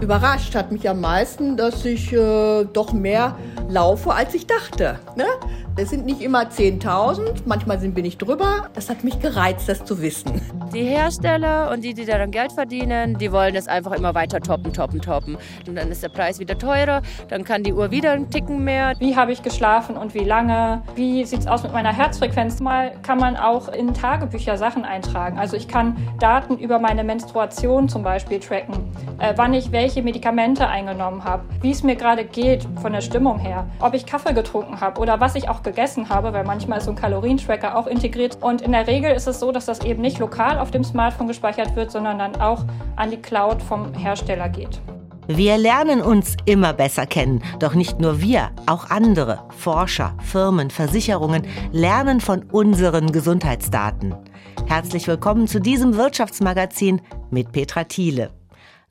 Überrascht hat mich am meisten, dass ich äh, doch mehr laufe, als ich dachte. Ne? Es sind nicht immer 10.000, manchmal bin ich drüber. Das hat mich gereizt, das zu wissen. Die Hersteller und die, die daran Geld verdienen, die wollen es einfach immer weiter toppen, toppen, toppen. Und dann ist der Preis wieder teurer, dann kann die Uhr wieder einen Ticken mehr. Wie habe ich geschlafen und wie lange? Wie sieht es aus mit meiner Herzfrequenz? Mal kann man auch in Tagebücher Sachen eintragen. Also ich kann Daten über meine Menstruation zum Beispiel tracken, äh, wann ich welche Medikamente eingenommen habe, wie es mir gerade geht von der Stimmung her, ob ich Kaffee getrunken habe oder was ich auch gegessen habe, weil manchmal ist so ein Kalorientracker auch integriert. Und in der Regel ist es so, dass das eben nicht lokal auf dem Smartphone gespeichert wird, sondern dann auch an die Cloud vom Hersteller geht. Wir lernen uns immer besser kennen. Doch nicht nur wir, auch andere, Forscher, Firmen, Versicherungen lernen von unseren Gesundheitsdaten. Herzlich willkommen zu diesem Wirtschaftsmagazin mit Petra Thiele.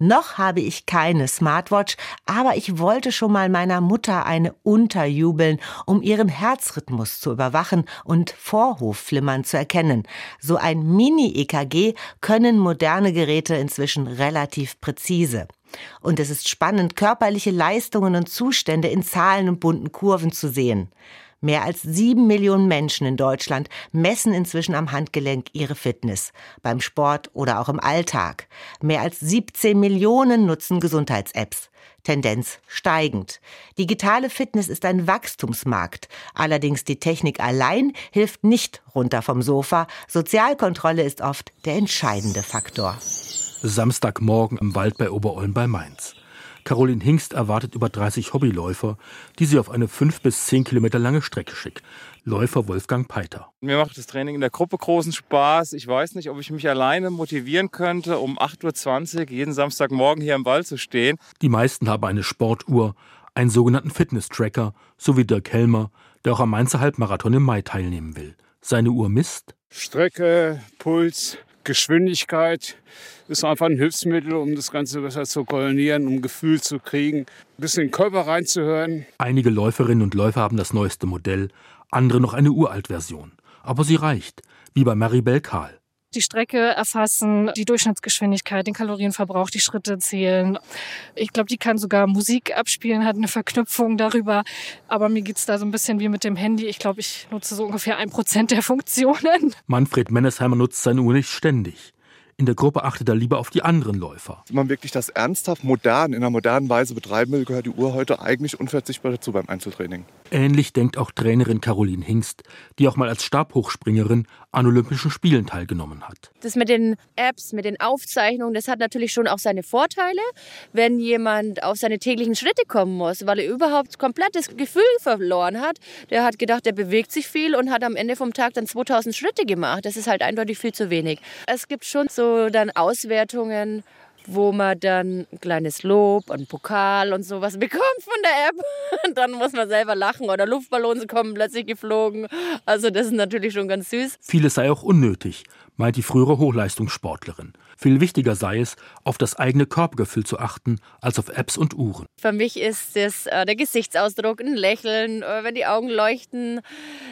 Noch habe ich keine Smartwatch, aber ich wollte schon mal meiner Mutter eine unterjubeln, um ihren Herzrhythmus zu überwachen und Vorhofflimmern zu erkennen. So ein Mini-EKG können moderne Geräte inzwischen relativ präzise. Und es ist spannend, körperliche Leistungen und Zustände in Zahlen und bunten Kurven zu sehen. Mehr als sieben Millionen Menschen in Deutschland messen inzwischen am Handgelenk ihre Fitness, beim Sport oder auch im Alltag. Mehr als 17 Millionen nutzen Gesundheits-Apps. Tendenz steigend. Digitale Fitness ist ein Wachstumsmarkt. Allerdings die Technik allein hilft nicht runter vom Sofa. Sozialkontrolle ist oft der entscheidende Faktor. Samstagmorgen im Wald bei Oberolm bei Mainz. Caroline Hingst erwartet über 30 Hobbyläufer, die sie auf eine 5 bis 10 Kilometer lange Strecke schickt. Läufer Wolfgang Peiter. Mir macht das Training in der Gruppe großen Spaß. Ich weiß nicht, ob ich mich alleine motivieren könnte, um 8.20 Uhr jeden Samstagmorgen hier im Wald zu stehen. Die meisten haben eine Sportuhr, einen sogenannten Fitness-Tracker, so wie Dirk Helmer, der auch am Mainzer Halbmarathon im Mai teilnehmen will. Seine Uhr misst Strecke, Puls, Geschwindigkeit ist einfach ein Hilfsmittel, um das Ganze besser zu koordinieren, um Gefühl zu kriegen, ein bisschen in den Körper reinzuhören. Einige Läuferinnen und Läufer haben das neueste Modell, andere noch eine Uralt-Version. Aber sie reicht, wie bei Maribel Kahl die Strecke erfassen, die Durchschnittsgeschwindigkeit, den Kalorienverbrauch, die Schritte zählen. Ich glaube, die kann sogar Musik abspielen, hat eine Verknüpfung darüber. Aber mir geht's da so ein bisschen wie mit dem Handy. Ich glaube, ich nutze so ungefähr ein Prozent der Funktionen. Manfred Mennesheimer nutzt seine Uhr nicht ständig. In der Gruppe achtet er lieber auf die anderen Läufer. Wenn man wirklich das ernsthaft modern, in einer modernen Weise betreiben will, gehört die Uhr heute eigentlich unverzichtbar dazu beim Einzeltraining. Ähnlich denkt auch Trainerin Caroline Hingst, die auch mal als Stabhochspringerin an Olympischen Spielen teilgenommen hat. Das mit den Apps, mit den Aufzeichnungen, das hat natürlich schon auch seine Vorteile, wenn jemand auf seine täglichen Schritte kommen muss, weil er überhaupt komplett das Gefühl verloren hat. Der hat gedacht, er bewegt sich viel und hat am Ende vom Tag dann 2000 Schritte gemacht. Das ist halt eindeutig viel zu wenig. Es gibt schon so dann Auswertungen, wo man dann ein kleines Lob, einen Pokal und sowas bekommt von der App. Und dann muss man selber lachen oder Luftballons kommen plötzlich geflogen. Also das ist natürlich schon ganz süß. Vieles sei auch unnötig, meint die frühere Hochleistungssportlerin. Viel wichtiger sei es, auf das eigene Körpergefühl zu achten, als auf Apps und Uhren. Für mich ist es äh, der Gesichtsausdruck, ein Lächeln, äh, wenn die Augen leuchten.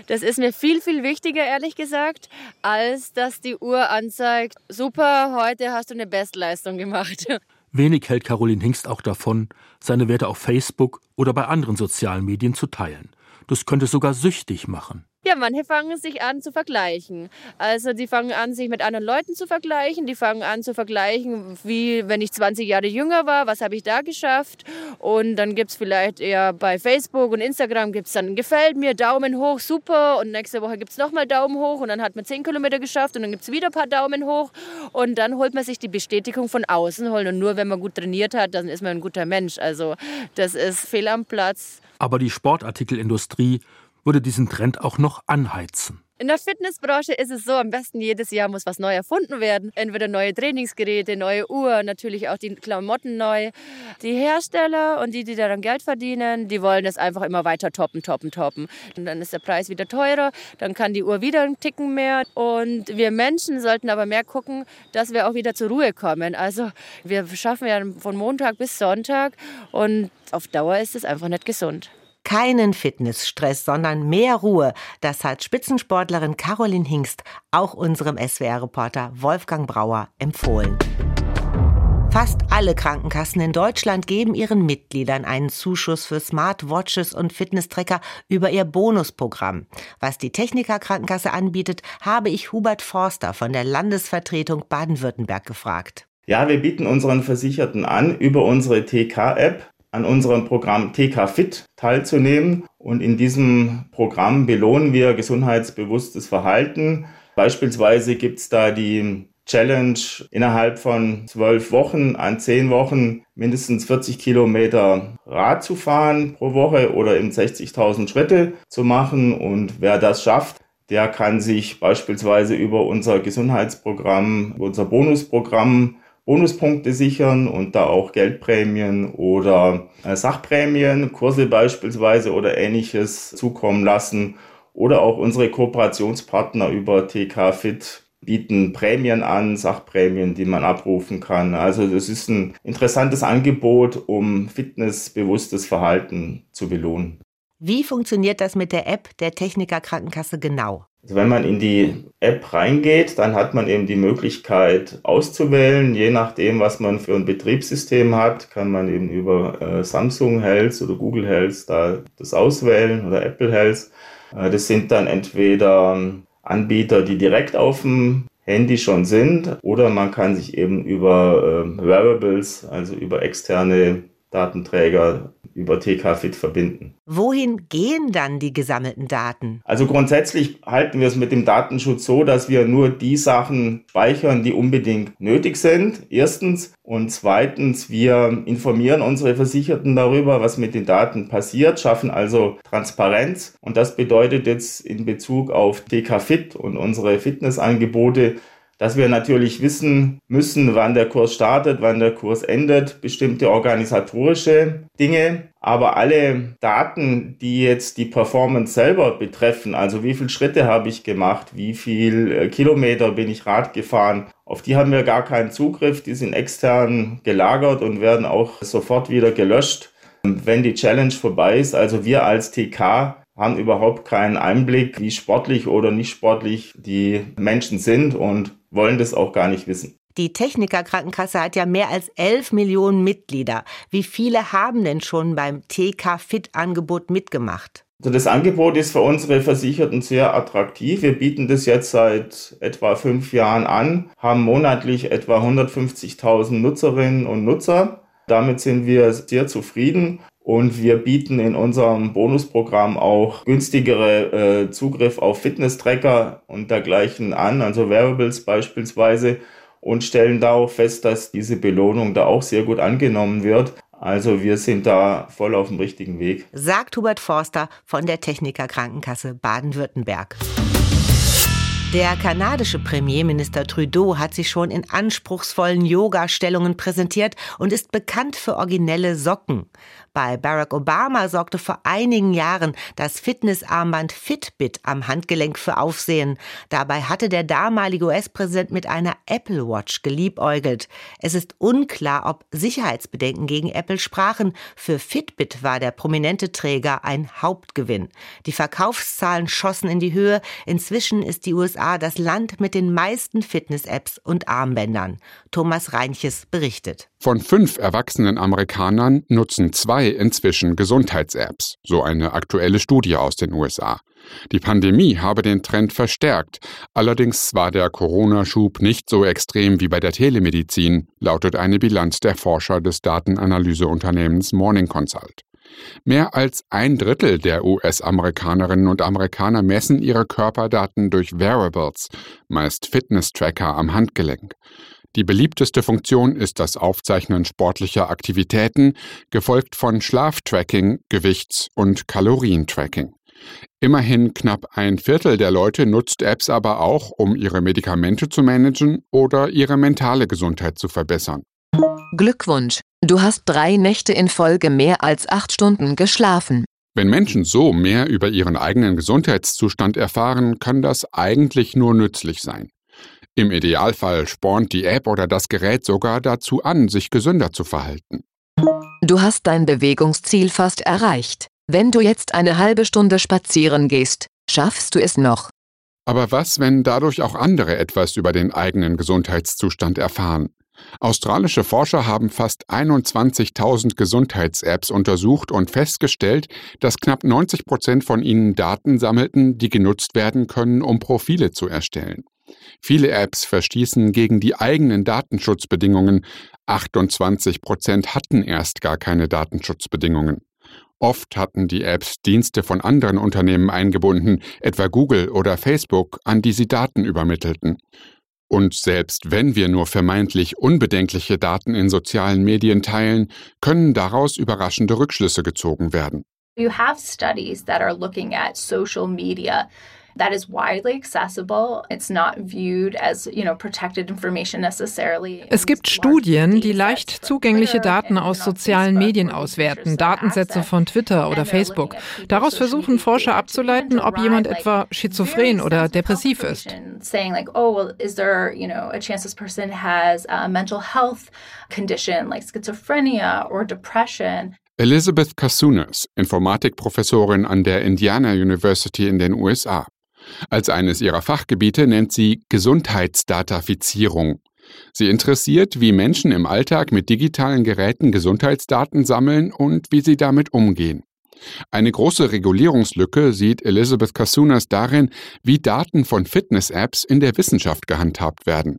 Das ist mir viel, viel wichtiger, ehrlich gesagt, als dass die Uhr anzeigt, super, heute hast du eine Bestleistung gemacht. Wenig hält Caroline Hingst auch davon, seine Werte auf Facebook oder bei anderen sozialen Medien zu teilen. Das könnte sogar süchtig machen. Ja, manche fangen sich an zu vergleichen. Also die fangen an, sich mit anderen Leuten zu vergleichen. Die fangen an zu vergleichen, wie wenn ich 20 Jahre jünger war, was habe ich da geschafft. Und dann gibt es vielleicht eher bei Facebook und Instagram gibt es dann gefällt mir, Daumen hoch, super. Und nächste Woche gibt es nochmal Daumen hoch und dann hat man 10 Kilometer geschafft und dann gibt es wieder ein paar Daumen hoch. Und dann holt man sich die Bestätigung von außen holen. Und nur wenn man gut trainiert hat, dann ist man ein guter Mensch. Also das ist fehl am Platz. Aber die Sportartikelindustrie würde diesen Trend auch noch anheizen. In der Fitnessbranche ist es so, am besten jedes Jahr muss was neu erfunden werden. Entweder neue Trainingsgeräte, neue Uhr, natürlich auch die Klamotten neu. Die Hersteller und die, die daran Geld verdienen, die wollen es einfach immer weiter toppen, toppen, toppen. Und dann ist der Preis wieder teurer, dann kann die Uhr wieder einen Ticken mehr. Und wir Menschen sollten aber mehr gucken, dass wir auch wieder zur Ruhe kommen. Also wir schaffen ja von Montag bis Sonntag und auf Dauer ist es einfach nicht gesund. Keinen Fitnessstress, sondern mehr Ruhe. Das hat Spitzensportlerin Caroline Hingst auch unserem SWR-Reporter Wolfgang Brauer empfohlen. Fast alle Krankenkassen in Deutschland geben ihren Mitgliedern einen Zuschuss für Smartwatches und Fitnesstracker über ihr Bonusprogramm. Was die Techniker Krankenkasse anbietet, habe ich Hubert Forster von der Landesvertretung Baden-Württemberg gefragt. Ja, wir bieten unseren Versicherten an, über unsere TK-App an unserem Programm TK Fit teilzunehmen. Und in diesem Programm belohnen wir gesundheitsbewusstes Verhalten. Beispielsweise gibt es da die Challenge innerhalb von zwölf Wochen an zehn Wochen mindestens 40 Kilometer Rad zu fahren pro Woche oder eben 60.000 Schritte zu machen. Und wer das schafft, der kann sich beispielsweise über unser Gesundheitsprogramm, unser Bonusprogramm Bonuspunkte sichern und da auch Geldprämien oder äh, Sachprämien, Kurse beispielsweise oder ähnliches zukommen lassen. Oder auch unsere Kooperationspartner über TK Fit bieten Prämien an, Sachprämien, die man abrufen kann. Also das ist ein interessantes Angebot, um fitnessbewusstes Verhalten zu belohnen. Wie funktioniert das mit der App der Techniker Krankenkasse genau? Also wenn man in die App reingeht, dann hat man eben die Möglichkeit auszuwählen. Je nachdem, was man für ein Betriebssystem hat, kann man eben über äh, Samsung Health oder Google Health da das auswählen oder Apple Health. Äh, das sind dann entweder Anbieter, die direkt auf dem Handy schon sind, oder man kann sich eben über äh, Wearables, also über externe Datenträger über TK-Fit verbinden. Wohin gehen dann die gesammelten Daten? Also grundsätzlich halten wir es mit dem Datenschutz so, dass wir nur die Sachen speichern, die unbedingt nötig sind. Erstens. Und zweitens, wir informieren unsere Versicherten darüber, was mit den Daten passiert, schaffen also Transparenz. Und das bedeutet jetzt in Bezug auf TK-Fit und unsere Fitnessangebote, dass wir natürlich wissen müssen, wann der Kurs startet, wann der Kurs endet, bestimmte organisatorische Dinge. Aber alle Daten, die jetzt die Performance selber betreffen, also wie viele Schritte habe ich gemacht, wie viel äh, Kilometer bin ich Rad gefahren, auf die haben wir gar keinen Zugriff. Die sind extern gelagert und werden auch sofort wieder gelöscht, wenn die Challenge vorbei ist. Also wir als TK haben überhaupt keinen Einblick, wie sportlich oder nicht sportlich die Menschen sind und wollen das auch gar nicht wissen. Die Techniker Krankenkasse hat ja mehr als 11 Millionen Mitglieder. Wie viele haben denn schon beim TK Fit Angebot mitgemacht? Also das Angebot ist für unsere Versicherten sehr attraktiv. Wir bieten das jetzt seit etwa fünf Jahren an, haben monatlich etwa 150.000 Nutzerinnen und Nutzer. Damit sind wir sehr zufrieden und wir bieten in unserem Bonusprogramm auch günstigere äh, Zugriff auf Fitness-Tracker und dergleichen an, also Wearables beispielsweise, und stellen da auch fest, dass diese Belohnung da auch sehr gut angenommen wird. Also wir sind da voll auf dem richtigen Weg. Sagt Hubert Forster von der Techniker Krankenkasse Baden-Württemberg. Der kanadische Premierminister Trudeau hat sich schon in anspruchsvollen Yoga-Stellungen präsentiert und ist bekannt für originelle Socken. Bei Barack Obama sorgte vor einigen Jahren das Fitnessarmband Fitbit am Handgelenk für Aufsehen. Dabei hatte der damalige US-Präsident mit einer Apple Watch geliebäugelt. Es ist unklar, ob Sicherheitsbedenken gegen Apple sprachen. Für Fitbit war der prominente Träger ein Hauptgewinn. Die Verkaufszahlen schossen in die Höhe. Inzwischen ist die USA das Land mit den meisten Fitness-Apps und Armbändern. Thomas Reinches berichtet. Von fünf erwachsenen Amerikanern nutzen zwei inzwischen Gesundheits-Apps, so eine aktuelle Studie aus den USA. Die Pandemie habe den Trend verstärkt, allerdings war der Corona-Schub nicht so extrem wie bei der Telemedizin, lautet eine Bilanz der Forscher des Datenanalyseunternehmens Morning Consult. Mehr als ein Drittel der US-Amerikanerinnen und Amerikaner messen ihre Körperdaten durch Wearables, meist Fitness-Tracker am Handgelenk. Die beliebteste Funktion ist das Aufzeichnen sportlicher Aktivitäten, gefolgt von Schlaftracking, Gewichts- und Kalorientracking. Immerhin knapp ein Viertel der Leute nutzt Apps aber auch, um ihre Medikamente zu managen oder ihre mentale Gesundheit zu verbessern. Glückwunsch, du hast drei Nächte in Folge mehr als acht Stunden geschlafen. Wenn Menschen so mehr über ihren eigenen Gesundheitszustand erfahren, kann das eigentlich nur nützlich sein. Im Idealfall spornt die App oder das Gerät sogar dazu an, sich gesünder zu verhalten. Du hast dein Bewegungsziel fast erreicht. Wenn du jetzt eine halbe Stunde spazieren gehst, schaffst du es noch. Aber was, wenn dadurch auch andere etwas über den eigenen Gesundheitszustand erfahren? Australische Forscher haben fast 21.000 Gesundheits-Apps untersucht und festgestellt, dass knapp 90 Prozent von ihnen Daten sammelten, die genutzt werden können, um Profile zu erstellen. Viele Apps verstießen gegen die eigenen Datenschutzbedingungen. 28 Prozent hatten erst gar keine Datenschutzbedingungen. Oft hatten die Apps Dienste von anderen Unternehmen eingebunden, etwa Google oder Facebook, an die sie Daten übermittelten. Und selbst wenn wir nur vermeintlich unbedenkliche Daten in sozialen Medien teilen, können daraus überraschende Rückschlüsse gezogen werden. You have studies that are looking at social media that is widely accessible. It's not viewed as, you know, protected information necessarily. Es gibt Studien, die leicht zugängliche Daten aus sozialen Medien auswerten, Datensätze von Twitter oder Facebook. Daraus versuchen Forscher abzuleiten, ob jemand etwa schizophren oder depressiv ist. Saying like, oh, well, is there, you know, a chance this person has a mental health condition like schizophrenia or depression? Elizabeth Kasunas, Informatikprofessorin an der Indiana University in den USA. Als eines ihrer Fachgebiete nennt sie Gesundheitsdatafizierung. Sie interessiert, wie Menschen im Alltag mit digitalen Geräten Gesundheitsdaten sammeln und wie sie damit umgehen. Eine große Regulierungslücke sieht Elizabeth Kasunas darin, wie Daten von Fitness-Apps in der Wissenschaft gehandhabt werden.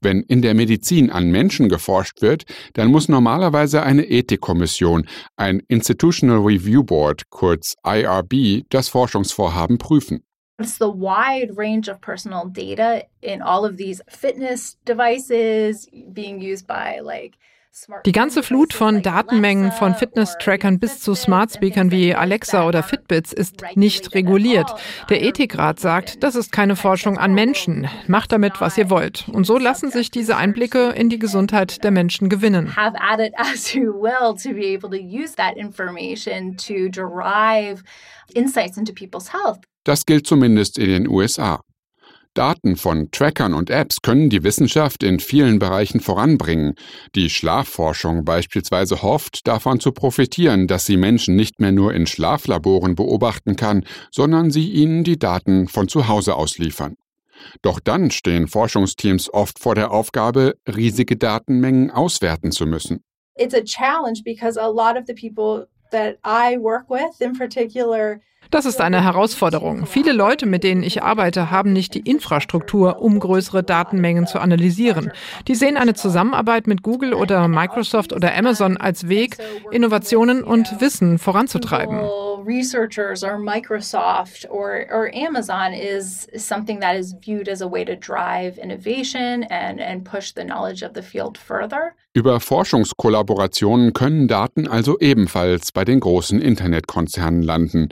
Wenn in der Medizin an Menschen geforscht wird, dann muss normalerweise eine Ethikkommission, ein Institutional Review Board, kurz IRB, das Forschungsvorhaben prüfen. It's the wide range of personal data in all of these fitness devices being used by like die ganze Flut von Datenmengen von Fitness-Trackern bis zu Smart-Speakern wie Alexa oder Fitbits ist nicht reguliert. Der Ethikrat sagt, das ist keine Forschung an Menschen. Macht damit, was ihr wollt. Und so lassen sich diese Einblicke in die Gesundheit der Menschen gewinnen. Have at it as you will to be able to use that information to derive insights into people's health. Das gilt zumindest in den USA. Daten von Trackern und Apps können die Wissenschaft in vielen Bereichen voranbringen. Die Schlafforschung beispielsweise hofft, davon zu profitieren, dass sie Menschen nicht mehr nur in Schlaflaboren beobachten kann, sondern sie ihnen die Daten von zu Hause ausliefern. Doch dann stehen Forschungsteams oft vor der Aufgabe, riesige Datenmengen auswerten zu müssen. It's a challenge because a lot of the people das ist eine Herausforderung. Viele Leute, mit denen ich arbeite, haben nicht die Infrastruktur, um größere Datenmengen zu analysieren. Die sehen eine Zusammenarbeit mit Google oder Microsoft oder Amazon als Weg, Innovationen und Wissen voranzutreiben. Researchers or Microsoft or, or Amazon is, something that is viewed as a way to drive innovation and, and push the knowledge of the field further. Über Forschungskollaborationen können Daten also ebenfalls bei den großen Internetkonzernen landen.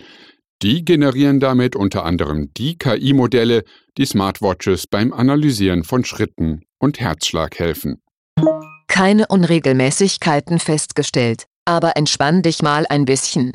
Die generieren damit unter anderem die KI-Modelle, die Smartwatches beim Analysieren von Schritten und Herzschlag helfen. Keine Unregelmäßigkeiten festgestellt, aber entspann dich mal ein bisschen.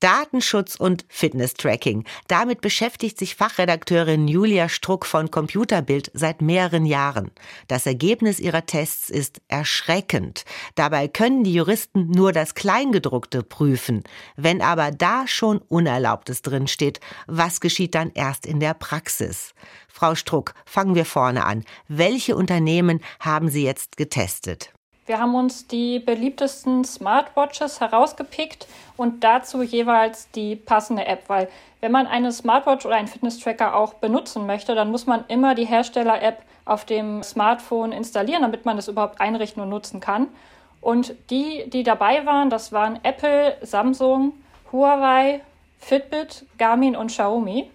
Datenschutz und Fitness-Tracking. Damit beschäftigt sich Fachredakteurin Julia Struck von Computerbild seit mehreren Jahren. Das Ergebnis ihrer Tests ist erschreckend. Dabei können die Juristen nur das Kleingedruckte prüfen. Wenn aber da schon Unerlaubtes drinsteht, was geschieht dann erst in der Praxis? Frau Struck, fangen wir vorne an. Welche Unternehmen haben Sie jetzt getestet? Wir haben uns die beliebtesten Smartwatches herausgepickt und dazu jeweils die passende App, weil wenn man eine Smartwatch oder einen Fitness-Tracker auch benutzen möchte, dann muss man immer die Hersteller-App auf dem Smartphone installieren, damit man das überhaupt einrichten und nutzen kann. Und die, die dabei waren, das waren Apple, Samsung, Huawei, Fitbit, Garmin und Xiaomi.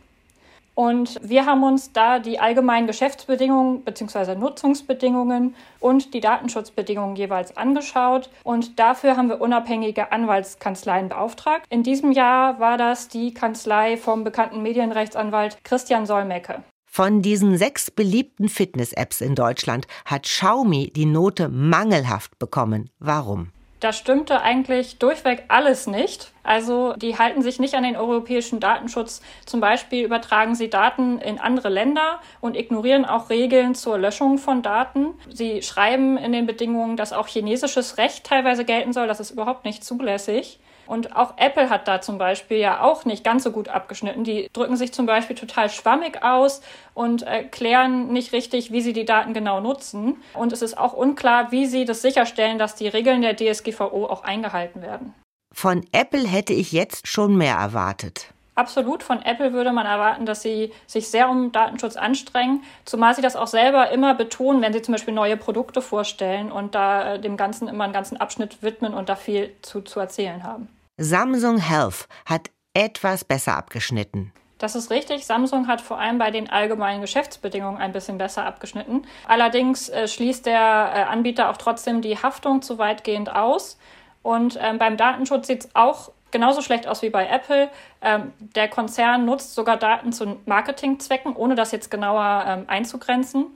Und wir haben uns da die allgemeinen Geschäftsbedingungen bzw. Nutzungsbedingungen und die Datenschutzbedingungen jeweils angeschaut. Und dafür haben wir unabhängige Anwaltskanzleien beauftragt. In diesem Jahr war das die Kanzlei vom bekannten Medienrechtsanwalt Christian Solmecke. Von diesen sechs beliebten Fitness-Apps in Deutschland hat Xiaomi die Note mangelhaft bekommen. Warum? Da stimmte eigentlich durchweg alles nicht. Also die halten sich nicht an den europäischen Datenschutz. Zum Beispiel übertragen sie Daten in andere Länder und ignorieren auch Regeln zur Löschung von Daten. Sie schreiben in den Bedingungen, dass auch chinesisches Recht teilweise gelten soll. Das ist überhaupt nicht zulässig. Und auch Apple hat da zum Beispiel ja auch nicht ganz so gut abgeschnitten. Die drücken sich zum Beispiel total schwammig aus und erklären nicht richtig, wie sie die Daten genau nutzen. Und es ist auch unklar, wie sie das sicherstellen, dass die Regeln der DSGVO auch eingehalten werden. Von Apple hätte ich jetzt schon mehr erwartet. Absolut, von Apple würde man erwarten, dass sie sich sehr um Datenschutz anstrengen, zumal sie das auch selber immer betonen, wenn sie zum Beispiel neue Produkte vorstellen und da äh, dem Ganzen immer einen ganzen Abschnitt widmen und da viel zu, zu erzählen haben. Samsung Health hat etwas besser abgeschnitten. Das ist richtig. Samsung hat vor allem bei den allgemeinen Geschäftsbedingungen ein bisschen besser abgeschnitten. Allerdings äh, schließt der äh, Anbieter auch trotzdem die Haftung zu weitgehend aus. Und ähm, beim Datenschutz sieht es auch genauso schlecht aus wie bei Apple. Ähm, der Konzern nutzt sogar Daten zu Marketingzwecken, ohne das jetzt genauer ähm, einzugrenzen.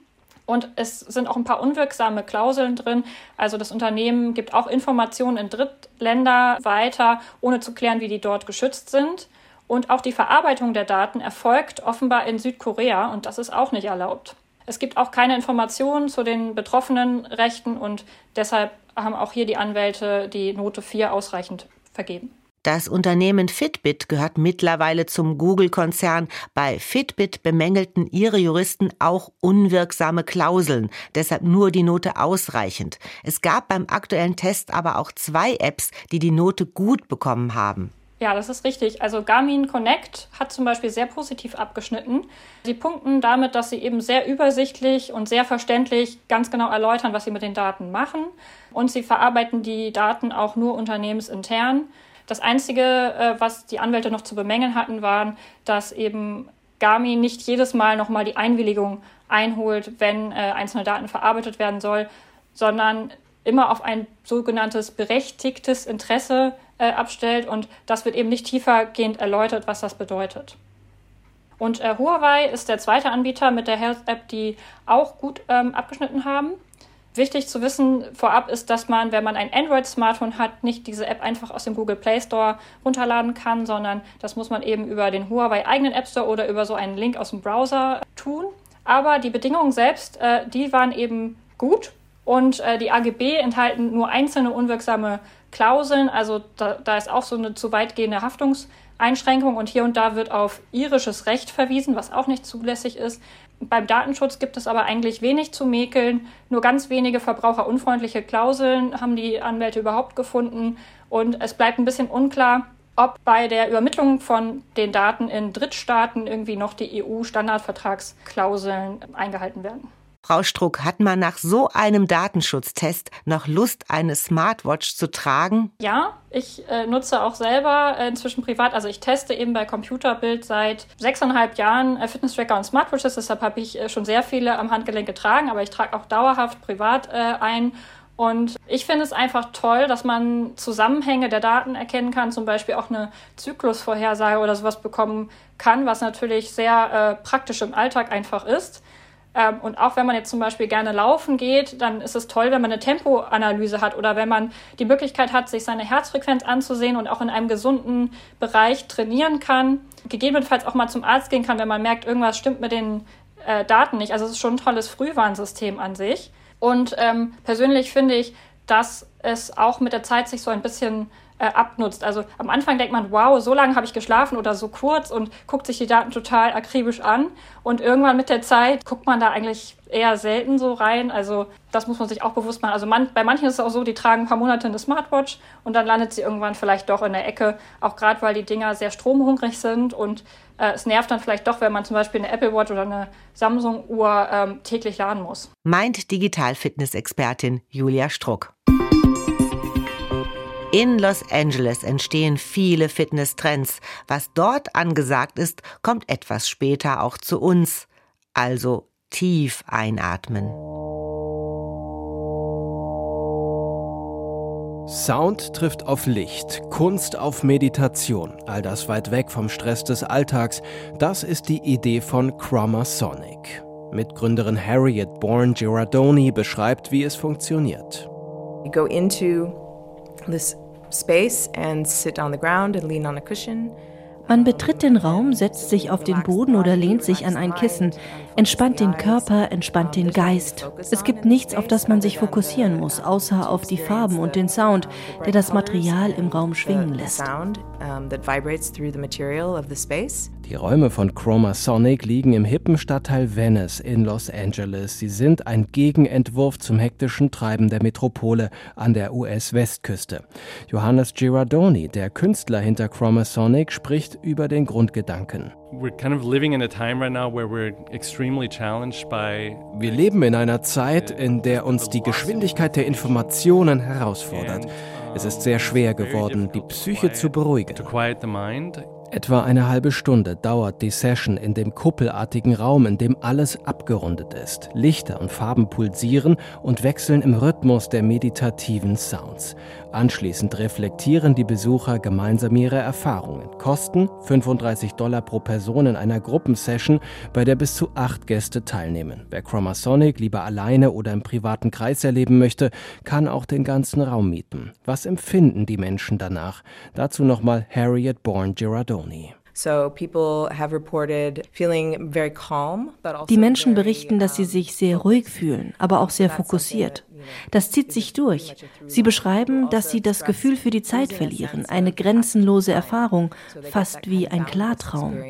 Und es sind auch ein paar unwirksame Klauseln drin. Also das Unternehmen gibt auch Informationen in Drittländer weiter, ohne zu klären, wie die dort geschützt sind. Und auch die Verarbeitung der Daten erfolgt offenbar in Südkorea und das ist auch nicht erlaubt. Es gibt auch keine Informationen zu den betroffenen Rechten und deshalb haben auch hier die Anwälte die Note 4 ausreichend vergeben. Das Unternehmen Fitbit gehört mittlerweile zum Google-Konzern. Bei Fitbit bemängelten ihre Juristen auch unwirksame Klauseln, deshalb nur die Note ausreichend. Es gab beim aktuellen Test aber auch zwei Apps, die die Note gut bekommen haben. Ja, das ist richtig. Also Garmin Connect hat zum Beispiel sehr positiv abgeschnitten. Sie punkten damit, dass sie eben sehr übersichtlich und sehr verständlich ganz genau erläutern, was sie mit den Daten machen. Und sie verarbeiten die Daten auch nur unternehmensintern. Das Einzige, äh, was die Anwälte noch zu bemängeln hatten, waren, dass eben Garmin nicht jedes Mal nochmal die Einwilligung einholt, wenn äh, einzelne Daten verarbeitet werden soll, sondern immer auf ein sogenanntes berechtigtes Interesse äh, abstellt und das wird eben nicht tiefergehend erläutert, was das bedeutet. Und äh, Huawei ist der zweite Anbieter mit der Health App, die auch gut ähm, abgeschnitten haben. Wichtig zu wissen vorab ist, dass man, wenn man ein Android-Smartphone hat, nicht diese App einfach aus dem Google Play Store runterladen kann, sondern das muss man eben über den Huawei eigenen App Store oder über so einen Link aus dem Browser tun. Aber die Bedingungen selbst, äh, die waren eben gut und äh, die AGB enthalten nur einzelne unwirksame Klauseln. Also da, da ist auch so eine zu weitgehende Haftungseinschränkung und hier und da wird auf irisches Recht verwiesen, was auch nicht zulässig ist. Beim Datenschutz gibt es aber eigentlich wenig zu mäkeln. Nur ganz wenige verbraucherunfreundliche Klauseln haben die Anwälte überhaupt gefunden. Und es bleibt ein bisschen unklar, ob bei der Übermittlung von den Daten in Drittstaaten irgendwie noch die EU-Standardvertragsklauseln eingehalten werden. Frau Struck, hat man nach so einem Datenschutztest noch Lust, eine Smartwatch zu tragen? Ja, ich äh, nutze auch selber äh, inzwischen privat, also ich teste eben bei Computerbild seit sechseinhalb Jahren äh, Fitness-Tracker und Smartwatches, deshalb habe ich äh, schon sehr viele am Handgelenk getragen, aber ich trage auch dauerhaft privat äh, ein. Und ich finde es einfach toll, dass man Zusammenhänge der Daten erkennen kann, zum Beispiel auch eine Zyklusvorhersage oder sowas bekommen kann, was natürlich sehr äh, praktisch im Alltag einfach ist. Ähm, und auch wenn man jetzt zum Beispiel gerne laufen geht, dann ist es toll, wenn man eine Tempoanalyse hat oder wenn man die Möglichkeit hat, sich seine Herzfrequenz anzusehen und auch in einem gesunden Bereich trainieren kann. Gegebenenfalls auch mal zum Arzt gehen kann, wenn man merkt, irgendwas stimmt mit den äh, Daten nicht. Also es ist schon ein tolles Frühwarnsystem an sich. Und ähm, persönlich finde ich, dass es auch mit der Zeit sich so ein bisschen äh, abnutzt. Also am Anfang denkt man, wow, so lange habe ich geschlafen oder so kurz und guckt sich die Daten total akribisch an. Und irgendwann mit der Zeit guckt man da eigentlich eher selten so rein. Also das muss man sich auch bewusst machen. Also man, bei manchen ist es auch so, die tragen ein paar Monate eine Smartwatch und dann landet sie irgendwann vielleicht doch in der Ecke. Auch gerade, weil die Dinger sehr stromhungrig sind und äh, es nervt dann vielleicht doch, wenn man zum Beispiel eine Apple Watch oder eine Samsung-Uhr ähm, täglich laden muss. Meint Digital-Fitness-Expertin Julia Struck. In Los Angeles entstehen viele Fitness-Trends. Was dort angesagt ist, kommt etwas später auch zu uns. Also tief einatmen. Sound trifft auf Licht, Kunst auf Meditation, all das weit weg vom Stress des Alltags. Das ist die Idee von Chroma Sonic. Mitgründerin Harriet Bourne Girardoni beschreibt, wie es funktioniert. You go into this space and sit on the ground and lean on a cushion. Man betritt den Raum, setzt sich auf den Boden oder lehnt sich an ein Kissen, entspannt den Körper, entspannt den Geist. Es gibt nichts, auf das man sich fokussieren muss, außer auf die Farben und den Sound, der das Material im Raum schwingen lässt. Die Räume von Chromasonic liegen im hippen Stadtteil Venice in Los Angeles. Sie sind ein Gegenentwurf zum hektischen Treiben der Metropole an der US-Westküste. Johannes Girardoni, der Künstler hinter Chromasonic, spricht über den Grundgedanken. Wir leben in einer Zeit, in der uns die Geschwindigkeit der Informationen herausfordert. Es ist sehr schwer geworden, die Psyche zu beruhigen. Etwa eine halbe Stunde dauert die Session in dem kuppelartigen Raum, in dem alles abgerundet ist. Lichter und Farben pulsieren und wechseln im Rhythmus der meditativen Sounds. Anschließend reflektieren die Besucher gemeinsam ihre Erfahrungen. Kosten 35 Dollar pro Person in einer Gruppensession, bei der bis zu acht Gäste teilnehmen. Wer Chromasonic lieber alleine oder im privaten Kreis erleben möchte, kann auch den ganzen Raum mieten. Was empfinden die Menschen danach? Dazu nochmal Harriet Bourne Girardoni. Also die Menschen berichten, dass sie sich sehr ruhig fühlen, aber auch sehr fokussiert. Das zieht sich durch. Sie beschreiben, dass sie das Gefühl für die Zeit verlieren, eine grenzenlose Erfahrung, fast wie ein Klartraum.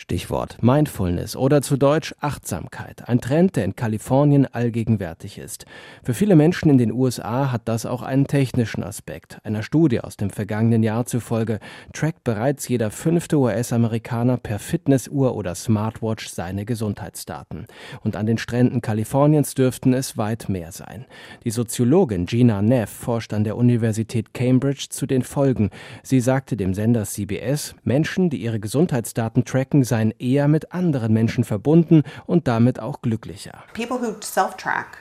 Stichwort Mindfulness oder zu Deutsch Achtsamkeit, ein Trend, der in Kalifornien allgegenwärtig ist. Für viele Menschen in den USA hat das auch einen technischen Aspekt. Einer Studie aus dem vergangenen Jahr zufolge trackt bereits jeder fünfte US-Amerikaner per Fitnessuhr oder Smartwatch seine Gesundheitsdaten. Und an den Stränden Kaliforniens dürften es weit mehr sein. Die Soziologin Gina Neff forscht an der Universität Cambridge zu den Folgen. Sie sagte dem Sender CBS, Menschen, die ihre Gesundheitsdaten tracken, seien eher mit anderen Menschen verbunden und damit auch glücklicher. People who self-track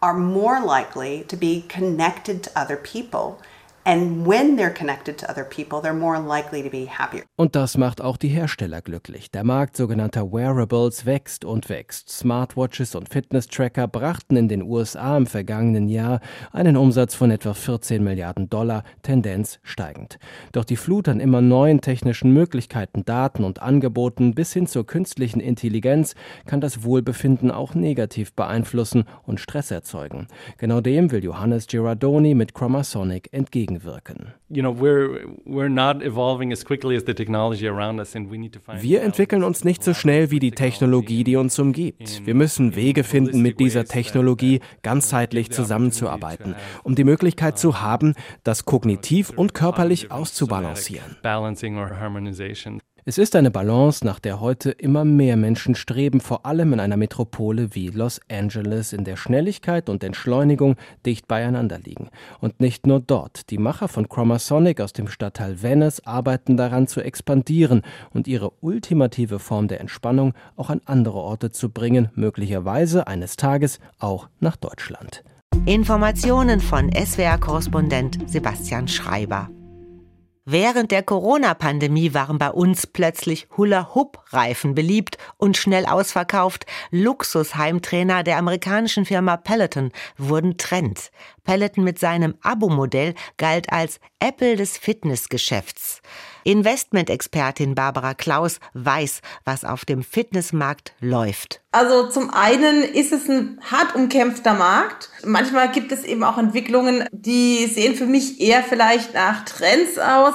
are more likely to be connected to other people And when they're connected to other people, they're more likely to be happier. Und das macht auch die Hersteller glücklich. Der Markt sogenannter Wearables wächst und wächst. Smartwatches und Fitness-Tracker brachten in den USA im vergangenen Jahr einen Umsatz von etwa 14 Milliarden Dollar, Tendenz steigend. Doch die Flut an immer neuen technischen Möglichkeiten, Daten und Angeboten bis hin zur künstlichen Intelligenz kann das Wohlbefinden auch negativ beeinflussen und Stress erzeugen. Genau dem will Johannes Girardoni mit Chromasonic entgegen entgegenwirken. Wir entwickeln uns nicht so schnell wie die Technologie, die uns umgibt. Wir müssen Wege finden, mit dieser Technologie ganzheitlich zusammenzuarbeiten, um die Möglichkeit zu haben, das kognitiv und körperlich auszubalancieren. Es ist eine Balance, nach der heute immer mehr Menschen streben, vor allem in einer Metropole wie Los Angeles, in der Schnelligkeit und Entschleunigung dicht beieinander liegen. Und nicht nur dort. Die Macher von Chromasonic aus dem Stadtteil Venice arbeiten daran zu expandieren und ihre ultimative Form der Entspannung auch an andere Orte zu bringen, möglicherweise eines Tages auch nach Deutschland. Informationen von SWR-Korrespondent Sebastian Schreiber. Während der Corona-Pandemie waren bei uns plötzlich Hula-Hoop-Reifen beliebt und schnell ausverkauft. Luxusheimtrainer der amerikanischen Firma Peloton wurden Trend. Peloton mit seinem Abo-Modell galt als Apple des Fitnessgeschäfts. Investmentexpertin Barbara Klaus weiß, was auf dem Fitnessmarkt läuft. Also zum einen ist es ein hart umkämpfter Markt. Manchmal gibt es eben auch Entwicklungen, die sehen für mich eher vielleicht nach Trends aus.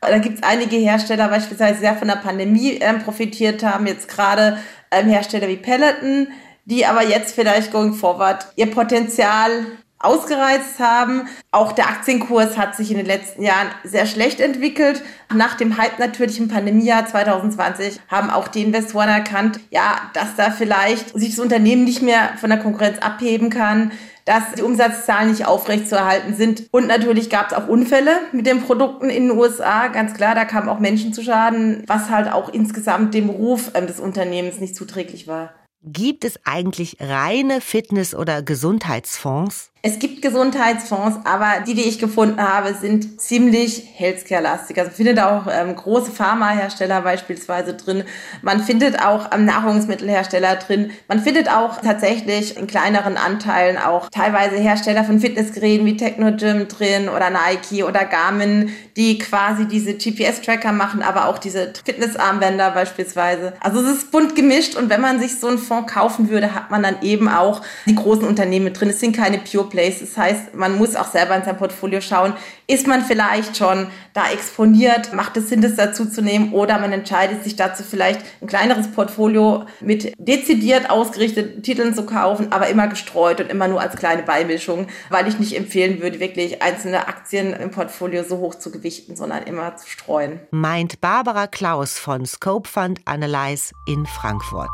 Da gibt es einige Hersteller beispielsweise, sehr von der Pandemie ähm, profitiert haben, jetzt gerade ähm, Hersteller wie Peloton, die aber jetzt vielleicht going forward ihr Potenzial ausgereizt haben. Auch der Aktienkurs hat sich in den letzten Jahren sehr schlecht entwickelt. Nach dem Hype natürlich im Pandemiejahr 2020 haben auch die Investoren erkannt, ja, dass da vielleicht sich das Unternehmen nicht mehr von der Konkurrenz abheben kann, dass die Umsatzzahlen nicht aufrechtzuerhalten sind. Und natürlich gab es auch Unfälle mit den Produkten in den USA. Ganz klar, da kamen auch Menschen zu Schaden, was halt auch insgesamt dem Ruf ähm, des Unternehmens nicht zuträglich war. Gibt es eigentlich reine Fitness- oder Gesundheitsfonds? Es gibt Gesundheitsfonds, aber die, die ich gefunden habe, sind ziemlich Healthcare-lastig. Also findet auch ähm, große Pharmahersteller beispielsweise drin. Man findet auch ähm, Nahrungsmittelhersteller drin. Man findet auch tatsächlich in kleineren Anteilen auch teilweise Hersteller von Fitnessgeräten wie Technogym drin oder Nike oder Garmin, die quasi diese GPS-Tracker machen, aber auch diese Fitnessarmbänder beispielsweise. Also es ist bunt gemischt und wenn man sich so einen Fonds kaufen würde, hat man dann eben auch die großen Unternehmen drin. Es sind keine Pure Place. Das heißt, man muss auch selber in sein Portfolio schauen, ist man vielleicht schon da exponiert, macht es Sinn, das dazu zu nehmen oder man entscheidet sich dazu vielleicht ein kleineres Portfolio mit dezidiert ausgerichteten Titeln zu kaufen, aber immer gestreut und immer nur als kleine Beimischung, weil ich nicht empfehlen würde, wirklich einzelne Aktien im Portfolio so hoch zu gewichten, sondern immer zu streuen. Meint Barbara Klaus von Scope Fund Analyze in Frankfurt.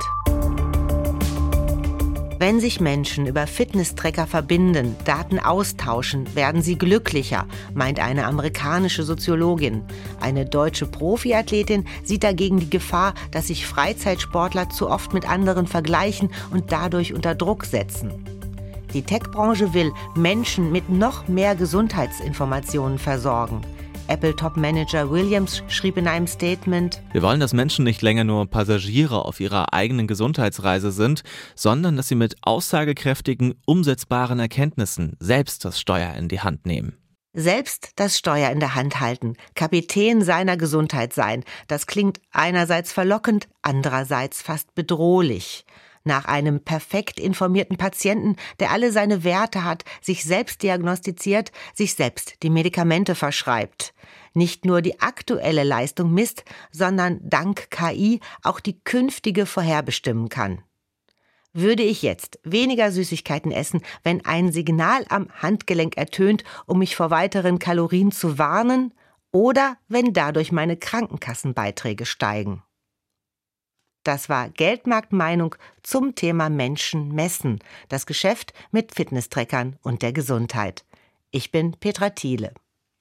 Wenn sich Menschen über Fitnesstracker verbinden, Daten austauschen, werden sie glücklicher, meint eine amerikanische Soziologin. Eine deutsche Profiathletin sieht dagegen die Gefahr, dass sich Freizeitsportler zu oft mit anderen vergleichen und dadurch unter Druck setzen. Die Tech-Branche will Menschen mit noch mehr Gesundheitsinformationen versorgen. Apple-Top-Manager Williams schrieb in einem Statement, Wir wollen, dass Menschen nicht länger nur Passagiere auf ihrer eigenen Gesundheitsreise sind, sondern dass sie mit aussagekräftigen, umsetzbaren Erkenntnissen selbst das Steuer in die Hand nehmen. Selbst das Steuer in der Hand halten, Kapitän seiner Gesundheit sein, das klingt einerseits verlockend, andererseits fast bedrohlich nach einem perfekt informierten Patienten, der alle seine Werte hat, sich selbst diagnostiziert, sich selbst die Medikamente verschreibt. Nicht nur die aktuelle Leistung misst, sondern dank KI auch die künftige vorherbestimmen kann. Würde ich jetzt weniger Süßigkeiten essen, wenn ein Signal am Handgelenk ertönt, um mich vor weiteren Kalorien zu warnen, oder wenn dadurch meine Krankenkassenbeiträge steigen? Das war Geldmarktmeinung zum Thema Menschen messen, das Geschäft mit Fitnesstrackern und der Gesundheit. Ich bin Petra Thiele.